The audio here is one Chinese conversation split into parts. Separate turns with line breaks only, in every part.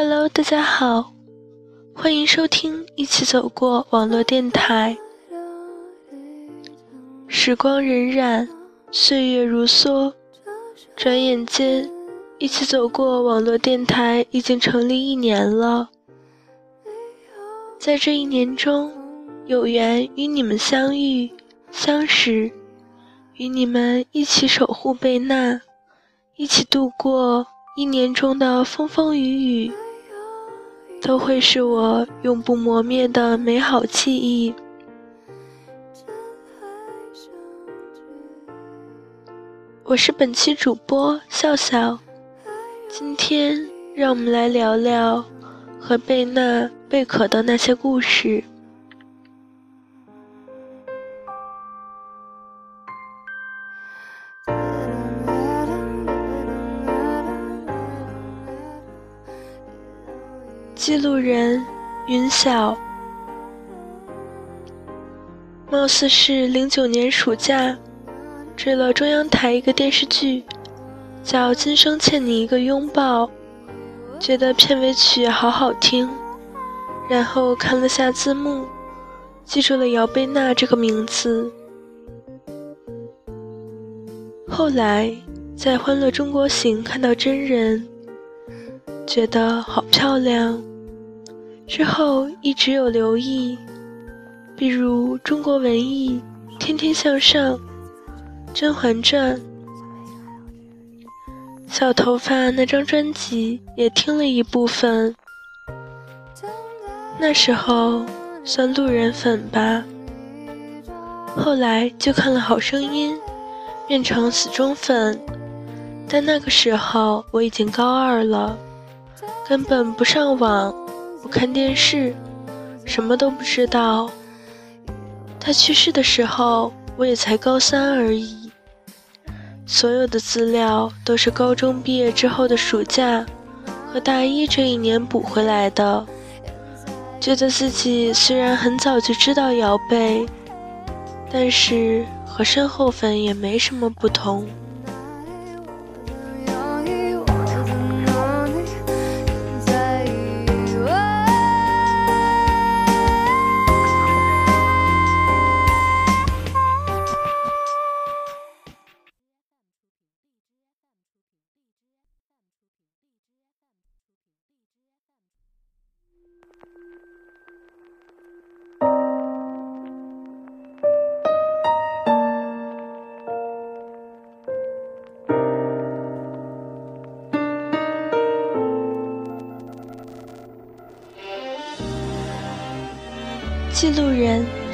Hello，大家好，欢迎收听一起走过网络电台。时光荏苒，岁月如梭，转眼间，一起走过网络电台已经成立一年了。在这一年中，有缘与你们相遇、相识，与你们一起守护贝娜，一起度过。一年中的风风雨雨，都会是我永不磨灭的美好记忆。我是本期主播笑笑，今天让我们来聊聊和贝娜、贝可的那些故事。记录人云晓，貌似是零九年暑假追了中央台一个电视剧，叫《今生欠你一个拥抱》，觉得片尾曲好好听，然后看了下字幕，记住了姚贝娜这个名字。后来在《欢乐中国行》看到真人，觉得好漂亮。之后一直有留意，比如中国文艺、天天向上、甄嬛传、小头发那张专辑也听了一部分。那时候算路人粉吧，后来就看了好声音，变成死忠粉。但那个时候我已经高二了，根本不上网。不看电视，什么都不知道。他去世的时候，我也才高三而已。所有的资料都是高中毕业之后的暑假和大一这一年补回来的。觉得自己虽然很早就知道姚贝，但是和身后粉也没什么不同。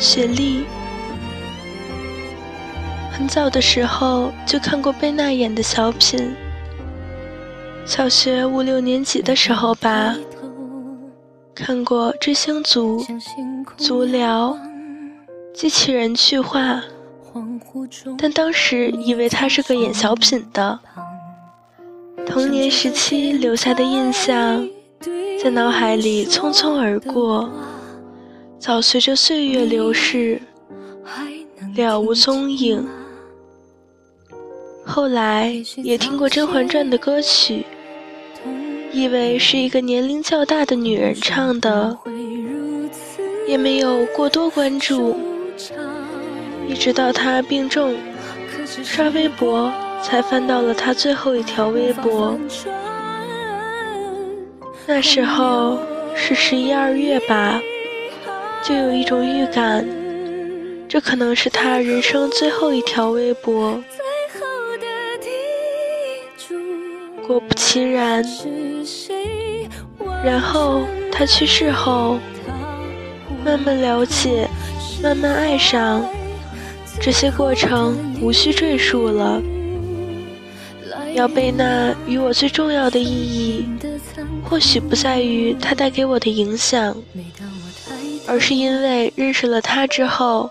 雪莉，很早的时候就看过贝娜演的小品，小学五六年级的时候吧，看过《追星族》《足疗》《机器人去化》，但当时以为他是个演小品的，童年时期留下的印象，在脑海里匆匆而过。早随着岁月流逝，了无踪影。后来也听过《甄嬛传》的歌曲，以为是一个年龄较大的女人唱的，也没有过多关注。一直到她病重，刷微博才翻到了她最后一条微博。那时候是十一二月吧。就有一种预感，这可能是他人生最后一条微博。果不其然，然后他去世后，慢慢了解，慢慢爱上，这些过程无需赘述了。要贝娜与我最重要的意义，或许不在于它带给我的影响。而是因为认识了他之后，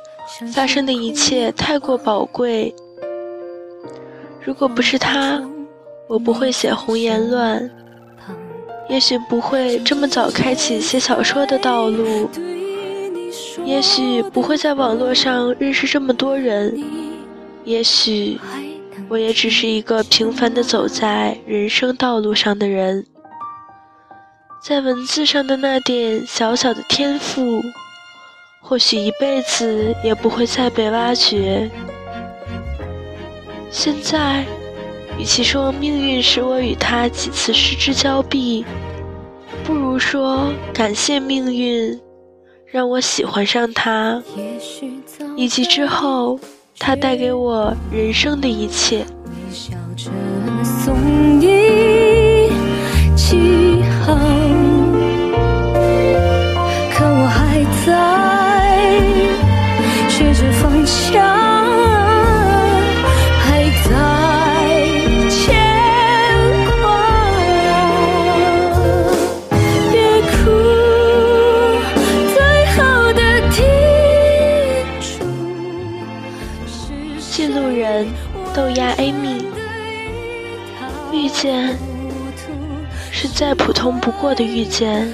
发生的一切太过宝贵。如果不是他，我不会写《红颜乱》，也许不会这么早开启写小说的道路，也许不会在网络上认识这么多人，也许我也只是一个平凡的走在人生道路上的人。在文字上的那点小小的天赋，或许一辈子也不会再被挖掘。现在，与其说命运使我与他几次失之交臂，不如说感谢命运，让我喜欢上他，以及之后他带给我人生的一切。微笑着送你启航豆芽 Amy，遇见是再普通不过的遇见，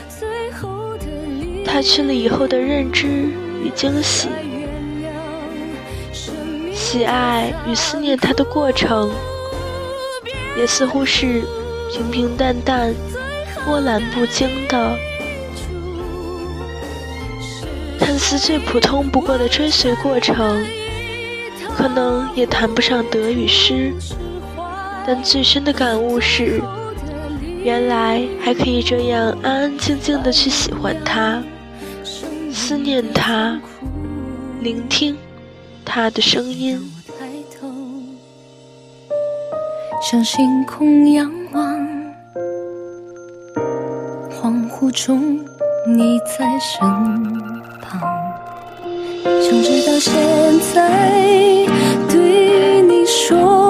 他去了以后的认知与惊喜，喜爱与思念他的过程，也似乎是平平淡淡、波澜不惊的，看似最普通不过的追随过程。可能也谈不上得与失，但最深的感悟是，原来还可以这样安安静静的去喜欢他，思念他，聆听他的声音。
向星空仰望，恍惚中你在身旁，想知道现在。对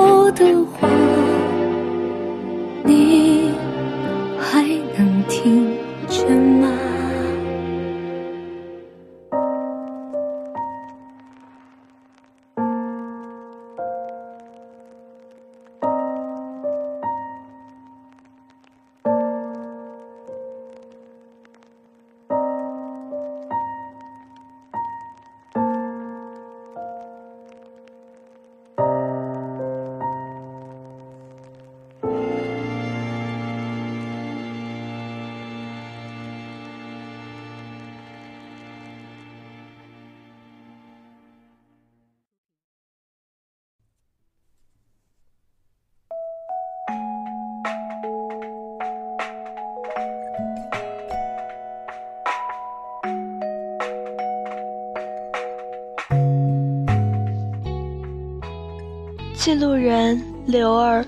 记录人刘儿，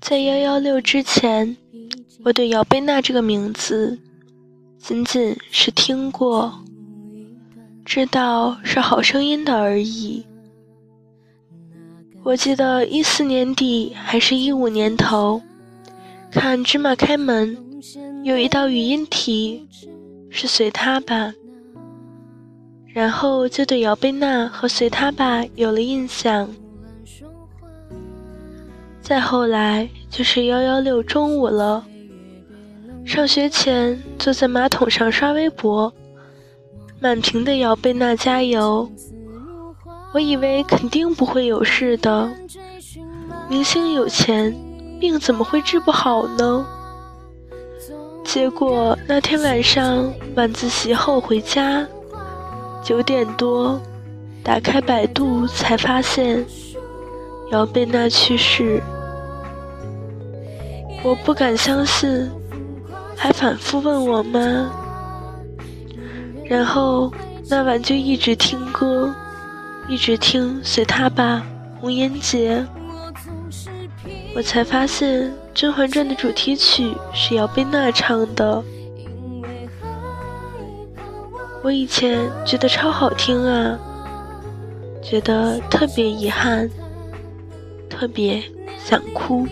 在幺幺六之前，我对姚贝娜这个名字仅仅是听过，知道是好声音的而已。我记得一四年底还是一五年头，看《芝麻开门》，有一道语音题。是随他吧，然后就对姚贝娜和随他吧有了印象。再后来就是幺幺六中午了，上学前坐在马桶上刷微博，满屏的姚贝娜加油，我以为肯定不会有事的，明星有钱，病怎么会治不好呢？结果那天晚上晚自习后回家，九点多，打开百度才发现姚贝娜去世。我不敢相信，还反复问我妈。然后那晚就一直听歌，一直听随他吧，红颜劫。我才发现。《甄嬛传》的主题曲是姚贝娜唱的，我以前觉得超好听啊，觉得特别遗憾，特别想哭。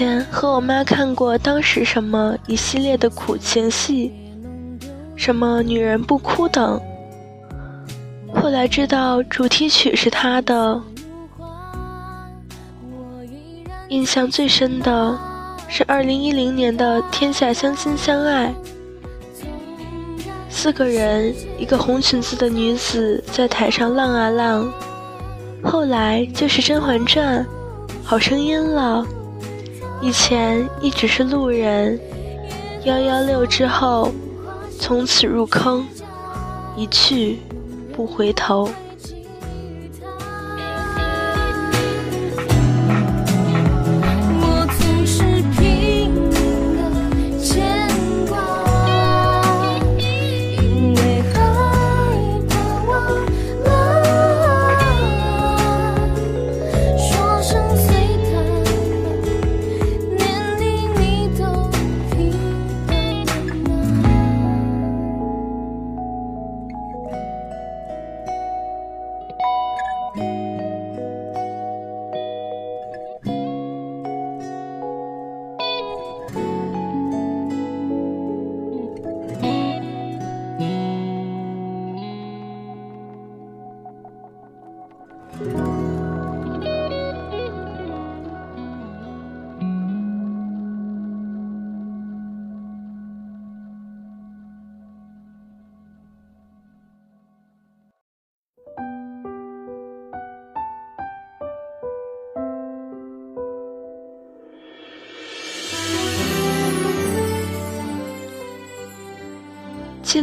前和我妈看过当时什么一系列的苦情戏，什么女人不哭等。后来知道主题曲是他的，印象最深的是二零一零年的《天下相亲相爱》，四个人，一个红裙子的女子在台上浪啊浪，后来就是《甄嬛传》，好声音了，以前一直是路人，幺幺六之后，从此入坑，一去。不回头。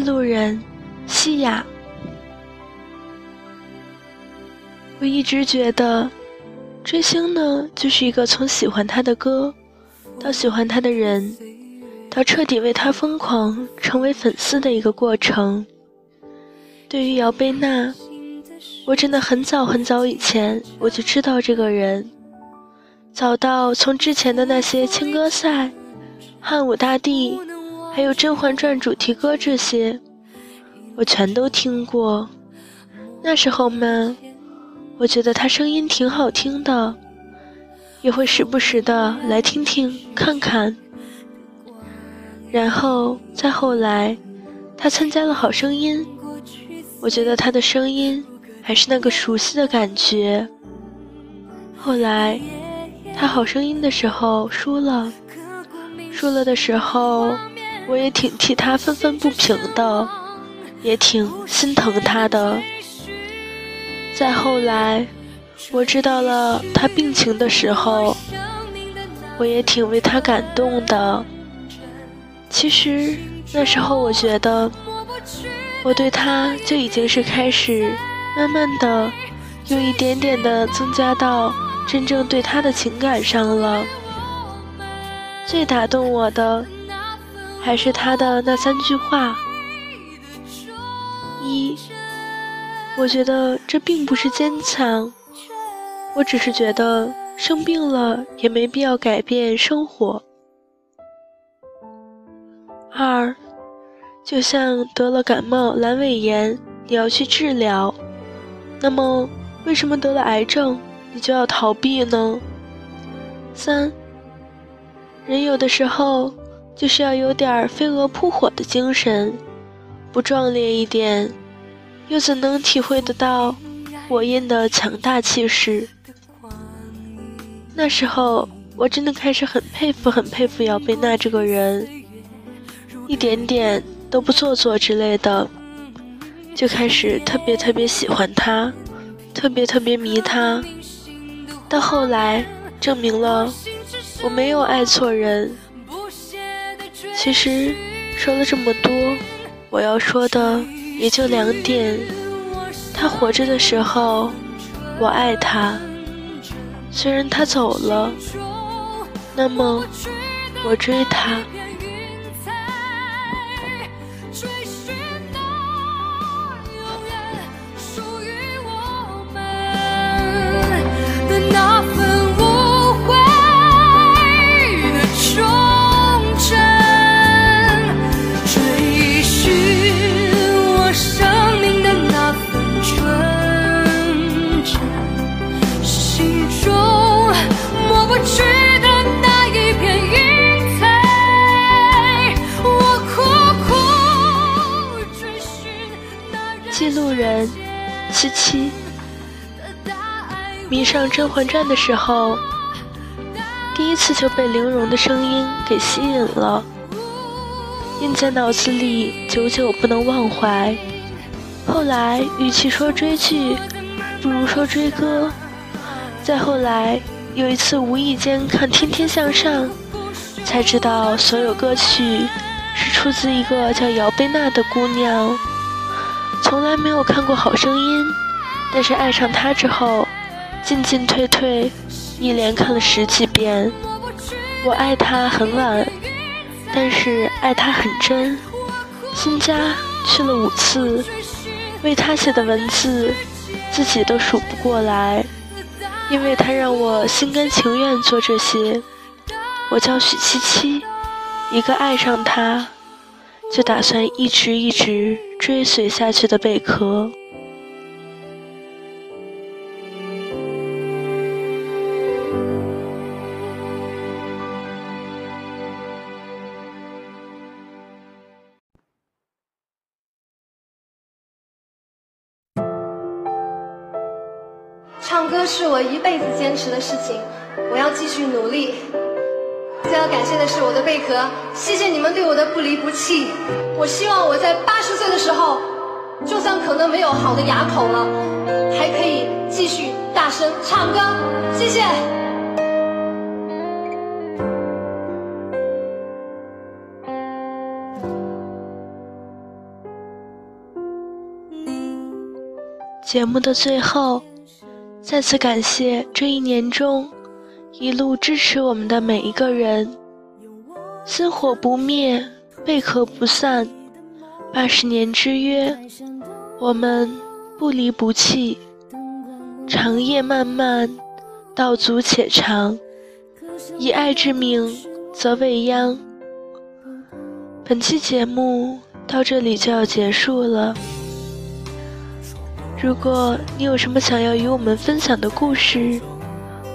路人，西雅。我一直觉得，追星呢，就是一个从喜欢他的歌，到喜欢他的人，到彻底为他疯狂，成为粉丝的一个过程。对于姚贝娜，我真的很早很早以前我就知道这个人，早到从之前的那些青歌赛、汉武大帝。还有《甄嬛传》主题歌这些，我全都听过。那时候嘛，我觉得他声音挺好听的，也会时不时的来听听看看。然后再后来，他参加了《好声音》，我觉得他的声音还是那个熟悉的感觉。后来他《好声音》的时候输了，输了的时候。我也挺替他愤愤不平的，也挺心疼他的。再后来，我知道了他病情的时候，我也挺为他感动的。其实那时候，我觉得我对他就已经是开始慢慢的，有一点点的增加到真正对他的情感上了。最打动我的。还是他的那三句话：一，我觉得这并不是坚强，我只是觉得生病了也没必要改变生活；二，就像得了感冒阑尾炎，你要去治疗，那么为什么得了癌症你就要逃避呢？三，人有的时候。就是要有点飞蛾扑火的精神，不壮烈一点，又怎能体会得到火焰的强大气势？那时候我真的开始很佩服、很佩服姚贝娜这个人，一点点都不做作之类的，就开始特别特别喜欢她，特别特别迷她。到后来证明了我没有爱错人。其实说了这么多，我要说的也就两点：他活着的时候，我爱他；虽然他走了，那么我追他。七七。迷上《甄嬛传》的时候，第一次就被玲珑的声音给吸引了，印在脑子里，久久不能忘怀。后来，与其说追剧，不如说追歌。再后来，有一次无意间看《天天向上》，才知道所有歌曲是出自一个叫姚贝娜的姑娘。从来没有看过《好声音》，但是爱上他之后，进进退退，一连看了十几遍。我爱他很晚，但是爱他很真。新家去了五次。为他写的文字，自己都数不过来，因为他让我心甘情愿做这些。我叫许七七，一个爱上他，就打算一直一直追随下去的贝壳。
唱歌是我一辈子坚持的事情，我要继续努力。要感谢的是我的贝壳，谢谢你们对我的不离不弃。我希望我在八十岁的时候，就算可能没有好的牙口了，还可以继续大声唱歌。谢谢。
节目的最后。再次感谢这一年中一路支持我们的每一个人，心火不灭，贝壳不散，八十年之约，我们不离不弃。长夜漫漫，道阻且长，以爱之名则未央。本期节目到这里就要结束了。如果你有什么想要与我们分享的故事，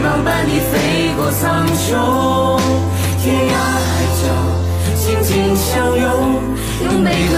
翅膀伴你飞过苍穹，天涯海角，紧紧相拥，用贝壳